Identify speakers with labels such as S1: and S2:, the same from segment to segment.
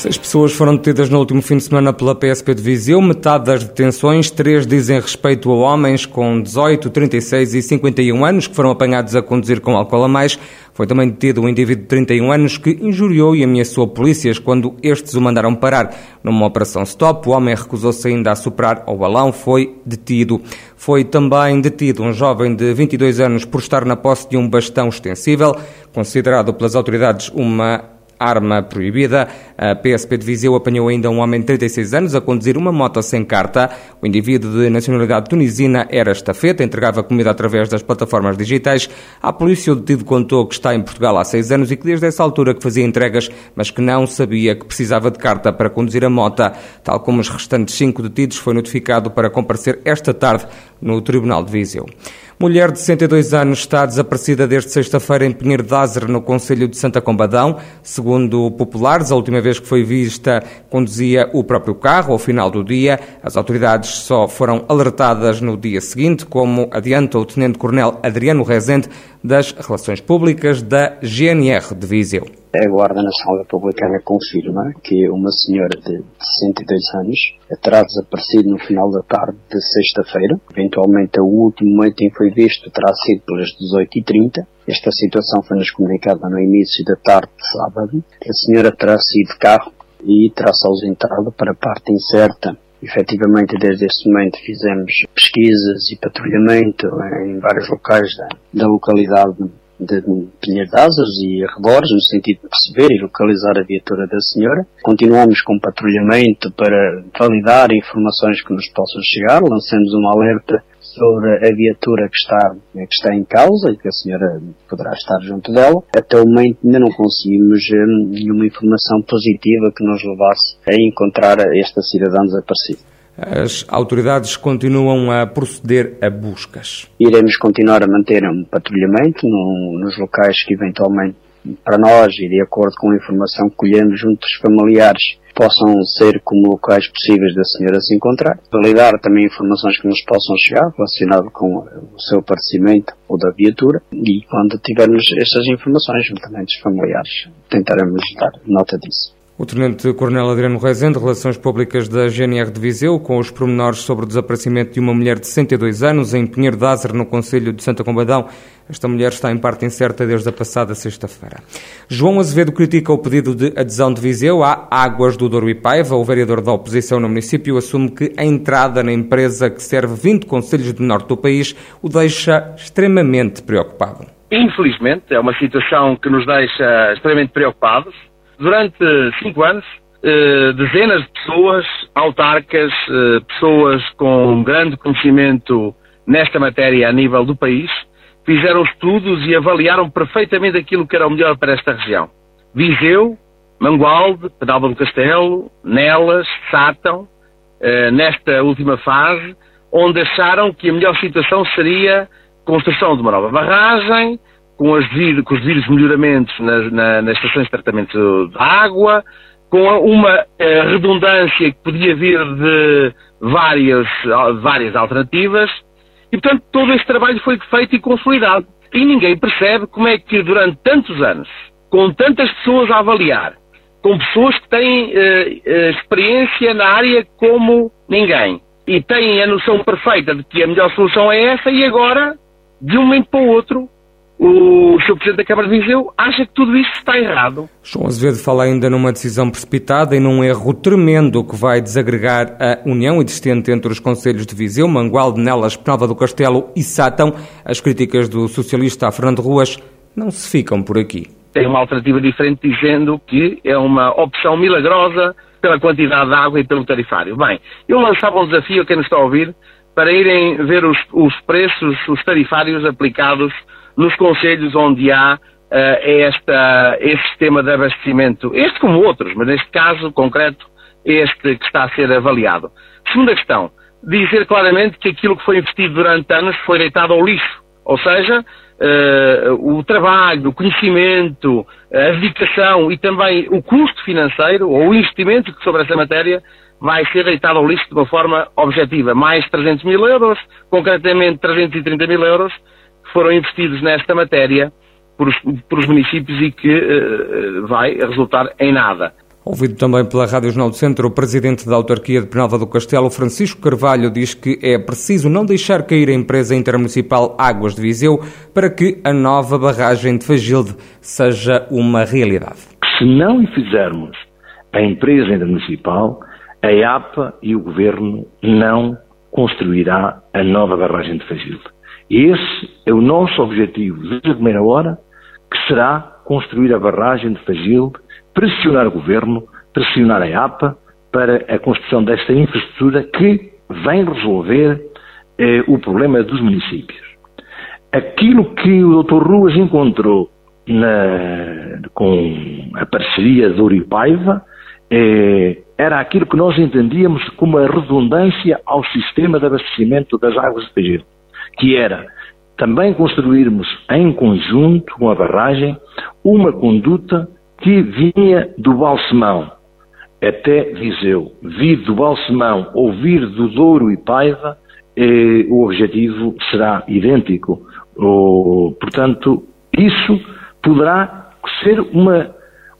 S1: Seis pessoas foram detidas no último fim de semana pela PSP de Viseu. Metade das detenções, três dizem respeito a homens com 18, 36 e 51 anos que foram apanhados a conduzir com álcool a mais. Foi também detido um indivíduo de 31 anos que injuriou e ameaçou polícias quando estes o mandaram parar. Numa operação stop, o homem recusou-se ainda a superar ao balão, foi detido. Foi também detido um jovem de 22 anos por estar na posse de um bastão extensível, considerado pelas autoridades uma arma proibida. A PSP de Viseu apanhou ainda um homem de 36 anos a conduzir uma moto sem carta. O indivíduo de nacionalidade tunisina era estafeta, entregava comida através das plataformas digitais. A polícia o detido contou que está em Portugal há seis anos e que desde essa altura que fazia entregas, mas que não sabia que precisava de carta para conduzir a moto. Tal como os restantes cinco detidos, foi notificado para comparecer esta tarde no Tribunal de Viseu. Mulher de 62 anos está desaparecida desde sexta-feira em Pinheiro de Azer, no Conselho de Santa Combadão. Segundo populares, a última vez que foi vista conduzia o próprio carro ao final do dia. As autoridades só foram alertadas no dia seguinte, como adianta o Tenente-Coronel Adriano Rezende das Relações Públicas da GNR de Viseu.
S2: A Guarda Nacional Republicana confirma que uma senhora de 62 anos terá desaparecido no final da tarde de sexta-feira. Eventualmente, o último momento em que foi visto terá sido pelas 18h30. Esta situação foi-nos comunicada no início da tarde de sábado. A senhora terá sido de carro e terá-se ausentado para a parte incerta Efetivamente, desde esse momento fizemos pesquisas e patrulhamento em vários locais da, da localidade de Pinheiro de Asas e arredores, no sentido de perceber e localizar a viatura da senhora. Continuamos com patrulhamento para validar informações que nos possam chegar. Lançamos uma alerta sobre a viatura que está, que está em causa e que a senhora poderá estar junto dela. Até o momento ainda não conseguimos hum, nenhuma informação positiva que nos levasse a encontrar esta cidadã desaparecida.
S1: As autoridades continuam a proceder a buscas.
S2: Iremos continuar a manter um patrulhamento no, nos locais que eventualmente para nós e de acordo com a informação que colhemos junto dos familiares possam ser como locais possíveis da senhora se encontrar. Validar também informações que nos possam chegar relacionado com o seu aparecimento ou da viatura e quando tivermos essas informações juntamente dos familiares tentaremos dar nota disso.
S1: O Tenente Coronel Adriano Rezende, Relações Públicas da GNR de Viseu, com os pormenores sobre o desaparecimento de uma mulher de 62 anos em Pinheiro de Azer, no Conselho de Santa Combadão. Esta mulher está em parte incerta desde a passada sexta-feira. João Azevedo critica o pedido de adesão de Viseu à Águas do Douro e Paiva. O vereador da oposição no município assume que a entrada na empresa que serve 20 conselhos do norte do país o deixa extremamente preocupado.
S3: Infelizmente, é uma situação que nos deixa extremamente preocupados durante cinco anos, eh, dezenas de pessoas, autarcas, eh, pessoas com grande conhecimento nesta matéria a nível do país, fizeram estudos e avaliaram perfeitamente aquilo que era o melhor para esta região. Viseu, Mangualde, Pedalba do Castelo, Nelas, Sátão, eh, nesta última fase, onde acharam que a melhor situação seria construção de uma nova barragem, com, as com os devidos melhoramentos nas, na, nas estações de tratamento de água, com uma eh, redundância que podia vir de várias, várias alternativas, e portanto todo este trabalho foi feito e consolidado. E ninguém percebe como é que durante tantos anos, com tantas pessoas a avaliar, com pessoas que têm eh, eh experiência na área como ninguém, e têm a noção perfeita de que a melhor solução é essa, e agora, de um momento para o outro, o Sr. Presidente da Câmara de Viseu acha que tudo isto está errado.
S1: João Azevedo fala ainda numa decisão precipitada e num erro tremendo que vai desagregar a união existente entre os Conselhos de Viseu, Mangualde, Nelas, Penalva do Castelo e Sátão. As críticas do socialista Fernando Ruas não se ficam por aqui.
S3: Tem uma alternativa diferente dizendo que é uma opção milagrosa pela quantidade de água e pelo tarifário. Bem, eu lançava um desafio a quem nos está a ouvir para irem ver os, os preços, os tarifários aplicados nos conselhos onde há uh, esta, este sistema de abastecimento, este como outros, mas neste caso concreto, este que está a ser avaliado. Segunda questão, dizer claramente que aquilo que foi investido durante anos foi deitado ao lixo, ou seja, uh, o trabalho, o conhecimento, a dedicação e também o custo financeiro ou o investimento sobre essa matéria vai ser deitado ao lixo de uma forma objetiva. Mais 300 mil euros, concretamente 330 mil euros, que foram investidos nesta matéria por os, por os municípios e que uh, vai resultar em nada.
S1: Ouvido também pela Rádio Jornal do Centro, o presidente da autarquia de Penalva do Castelo, Francisco Carvalho, diz que é preciso não deixar cair a empresa intermunicipal Águas de Viseu para que a nova barragem de Fagilde seja uma realidade.
S4: Se não fizermos a empresa intermunicipal, a APA e o governo não construirá a nova barragem de Fagilde. Esse é o nosso objetivo desde a primeira hora que será construir a barragem de Fagilde, pressionar o Governo, pressionar a APA para a construção desta infraestrutura que vem resolver eh, o problema dos municípios. Aquilo que o Dr. Ruas encontrou na, com a parceria do Uripaiva eh, era aquilo que nós entendíamos como a redundância ao sistema de abastecimento das águas de Fagilde, que era também construirmos em conjunto com a barragem uma conduta que vinha do Balsemão até Viseu. Vir do Balsemão ou vir do Douro e Paiva, eh, o objetivo será idêntico. O, portanto, isso poderá ser uma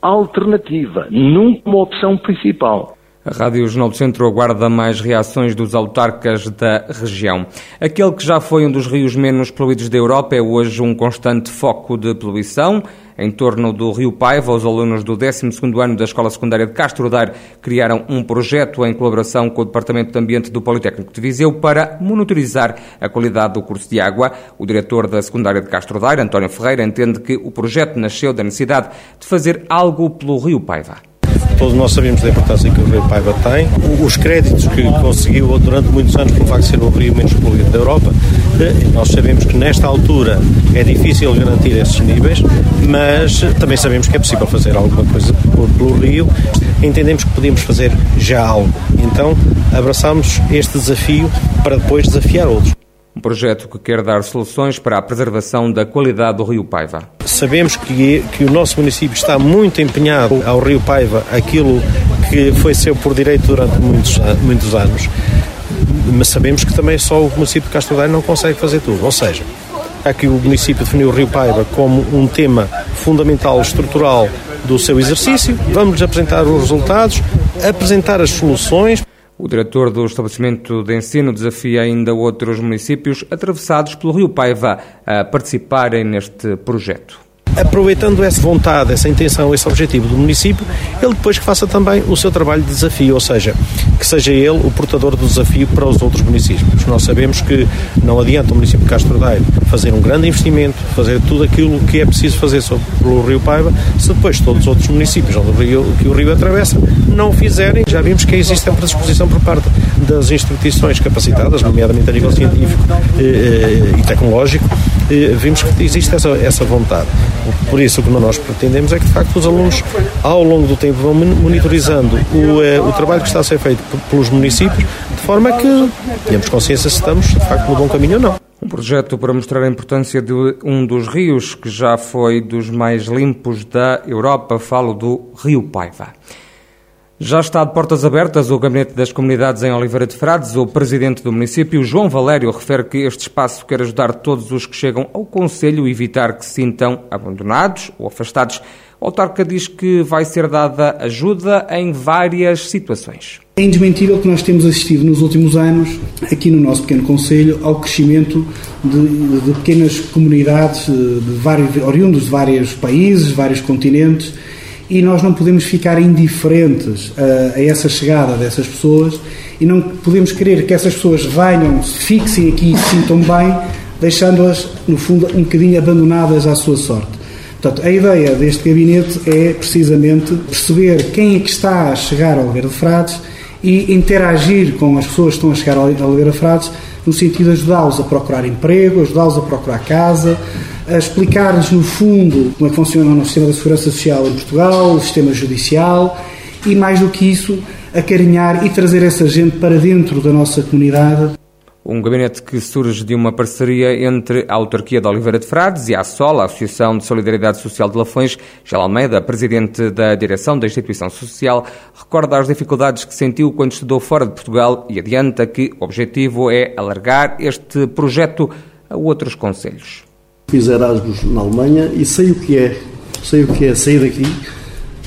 S4: alternativa, nunca uma opção principal.
S1: A Rádio Jornal do Centro aguarda mais reações dos autarcas da região. Aquele que já foi um dos rios menos poluídos da Europa é hoje um constante foco de poluição. Em torno do Rio Paiva, os alunos do 12º ano da Escola Secundária de Castro Daire criaram um projeto em colaboração com o Departamento de Ambiente do Politécnico de Viseu para monitorizar a qualidade do curso de água. O diretor da Secundária de Castro Daire, António Ferreira, entende que o projeto nasceu da necessidade de fazer algo pelo Rio Paiva.
S5: Todos nós sabemos da importância que o Rio Paiva tem, os créditos que conseguiu durante muitos anos pelo facto de ser o rio menos poluído da Europa. Eh, nós sabemos que nesta altura é difícil garantir esses níveis, mas também sabemos que é possível fazer alguma coisa pelo rio. Entendemos que podemos fazer já algo. Então abraçamos este desafio para depois desafiar outros.
S1: Um projeto que quer dar soluções para a preservação da qualidade do Rio Paiva.
S5: Sabemos que, que o nosso município está muito empenhado ao Rio Paiva, aquilo que foi seu por direito durante muitos, muitos anos, mas sabemos que também só o município de Castro não consegue fazer tudo. Ou seja, aqui o município definiu o Rio Paiva como um tema fundamental, estrutural do seu exercício. Vamos apresentar os resultados, apresentar as soluções.
S1: O diretor do estabelecimento de ensino desafia ainda outros municípios atravessados pelo Rio Paiva a participarem neste projeto
S5: aproveitando essa vontade, essa intenção, esse objetivo do município, ele depois que faça também o seu trabalho de desafio, ou seja, que seja ele o portador do desafio para os outros municípios. Nós sabemos que não adianta o município de Castro Daire fazer um grande investimento, fazer tudo aquilo que é preciso fazer sobre o Rio Paiva, se depois todos os outros municípios onde o rio, que o rio atravessa não fizerem. Já vimos que existe a predisposição por parte das instituições capacitadas, nomeadamente a nível científico eh, eh, e tecnológico, vimos que existe essa, essa vontade. Por isso, o que nós pretendemos é que, de facto, os alunos, ao longo do tempo, vão monitorizando o, eh, o trabalho que está a ser feito pelos municípios, de forma que tenhamos consciência se estamos, de facto, no bom caminho ou não.
S1: Um projeto para mostrar a importância de um dos rios que já foi dos mais limpos da Europa, falo do Rio Paiva. Já está de portas abertas o Gabinete das Comunidades em Oliveira de Frades. O presidente do município, João Valério, refere que este espaço quer ajudar todos os que chegam ao Conselho a evitar que se sintam abandonados ou afastados. O autarca diz que vai ser dada ajuda em várias situações.
S6: É indesmentível que nós temos assistido nos últimos anos, aqui no nosso pequeno Conselho, ao crescimento de, de pequenas comunidades de vários, oriundos de vários países, vários continentes e nós não podemos ficar indiferentes a, a, essa chegada dessas pessoas e não podemos querer que essas pessoas venham, se fixem aqui e se sintam bem, deixando-as, no fundo, um bocadinho abandonadas à sua sorte. Portanto, a ideia deste gabinete é precisamente perceber quem é que está a chegar ao Oliveira de Frades e interagir com as pessoas que estão a chegar ao Oliveira de Frades no sentido de ajudá-los a procurar emprego, ajudá-los a procurar casa, a explicar-lhes, no fundo, como é que funciona o sistema da segurança social em Portugal, o sistema judicial e, mais do que isso, acarinhar e trazer essa gente para dentro da nossa comunidade.
S1: Um gabinete que surge de uma parceria entre a autarquia de Oliveira de Frades e a SOL, a Associação de Solidariedade Social de Lafões. Gel Almeida, presidente da direção da instituição social, recorda as dificuldades que sentiu quando estudou fora de Portugal e adianta que o objetivo é alargar este projeto a outros conselhos.
S7: Fiz Erasmus na Alemanha e sei o que é, sei o que é sair daqui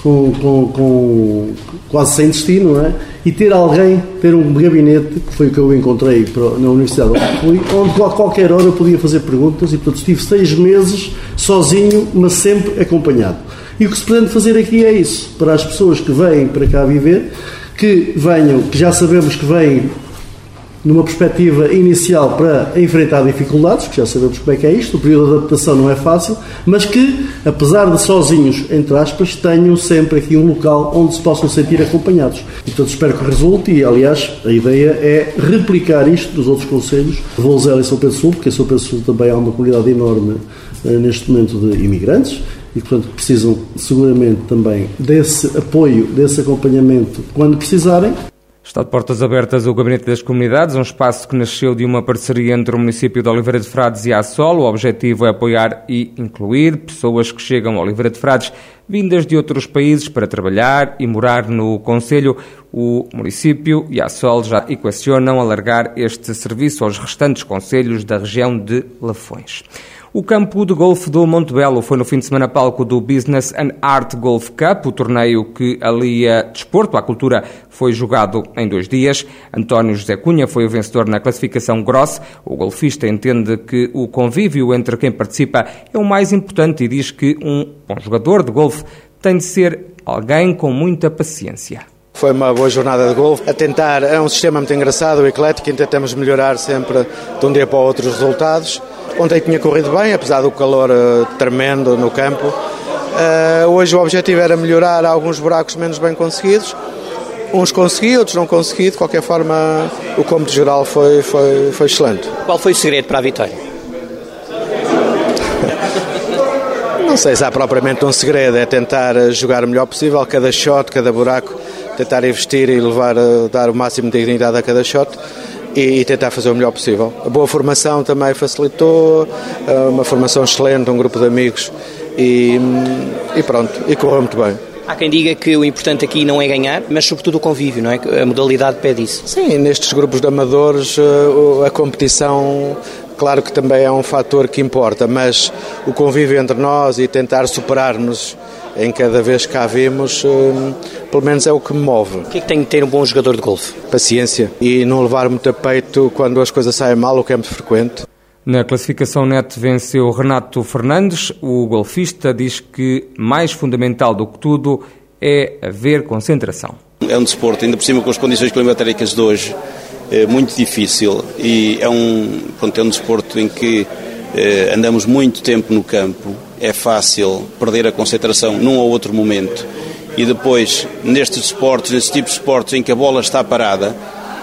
S7: com, com, com quase sem destino, não é? E ter alguém, ter um gabinete, que foi o que eu encontrei na Universidade onde fui, onde a qualquer hora eu podia fazer perguntas e, portanto, estive seis meses sozinho, mas sempre acompanhado. E o que se pretende fazer aqui é isso, para as pessoas que vêm para cá viver, que venham, que já sabemos que vêm numa perspectiva inicial para enfrentar dificuldades, que já sabemos como é que é isto, o período de adaptação não é fácil, mas que, apesar de sozinhos, entre aspas, tenham sempre aqui um local onde se possam sentir acompanhados. E, portanto, espero que resulte e, aliás, a ideia é replicar isto dos outros conselhos, Volzela e São Pedro Sul, porque em São Pedro Sul também há uma comunidade enorme eh, neste momento de imigrantes, e, portanto, precisam seguramente também desse apoio, desse acompanhamento quando precisarem.
S1: Está de portas abertas o Gabinete das Comunidades, um espaço que nasceu de uma parceria entre o município de Oliveira de Frades e a Sol. O objetivo é apoiar e incluir pessoas que chegam a Oliveira de Frades vindas de outros países para trabalhar e morar no Conselho. O município e a Sol já equacionam alargar este serviço aos restantes conselhos da região de Lafões. O campo de golfe do Montebello foi no fim de semana palco do Business and Art Golf Cup, o torneio que alia desporto à cultura foi jogado em dois dias. António José Cunha foi o vencedor na classificação Gross. O golfista entende que o convívio entre quem participa é o mais importante e diz que um bom jogador de golfe tem de ser alguém com muita paciência.
S8: Foi uma boa jornada de golfe. A tentar, é um sistema muito engraçado, eclético, tentamos melhorar sempre de um dia para o outro os resultados. Ontem tinha corrido bem, apesar do calor uh, tremendo no campo. Uh, hoje o objetivo era melhorar alguns buracos menos bem conseguidos. Uns consegui, outros não consegui. De qualquer forma, o cômputo geral foi, foi, foi excelente.
S9: Qual foi o segredo para a vitória?
S8: não sei se há propriamente um segredo, é tentar jogar o melhor possível, cada shot, cada buraco, tentar investir e levar, eh, dar o máximo de dignidade a cada shot e, tentar fazer o melhor possível. A boa formação também facilitou, eh, uma formação excelente, um grupo de amigos e, e pronto, e correu muito bem.
S9: Há quem diga que o importante aqui não é ganhar, mas sobretudo o convívio, não é? A modalidade pede isso.
S8: Sim, nestes grupos de amadores eh, a competição claro que também é um fator que importa, mas o convívio entre nós e tentar superar-nos em cada vez que cá vemos, hum, pelo menos é o que me move. O
S9: que é que tem de ter um bom jogador de golfe?
S8: Paciência e não levar muito a peito quando as coisas saem mal, o que é muito frequente.
S1: Na classificação net venceu Renato Fernandes. O golfista diz que mais fundamental do que tudo é haver concentração.
S10: É um desporto, ainda por cima com as condições climatéricas de hoje, é muito difícil e é um, pronto, é um desporto em que eh, andamos muito tempo no campo, é fácil perder a concentração num ou outro momento. E depois, nestes esportes, nesse tipo de esportes em que a bola está parada,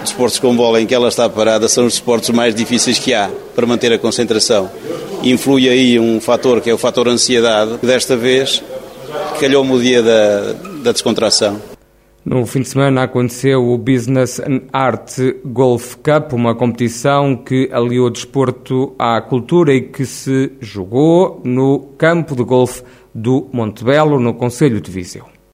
S10: desportos com bola em que ela está parada, são os esportes mais difíceis que há para manter a concentração. Influi aí um fator que é o fator ansiedade, que desta vez calhou-me o dia da, da descontração.
S1: No fim de semana aconteceu o Business and Art Golf Cup, uma competição que aliou desporto à cultura e que se jogou no campo de golfe do Montebello, no Conselho de Viseu.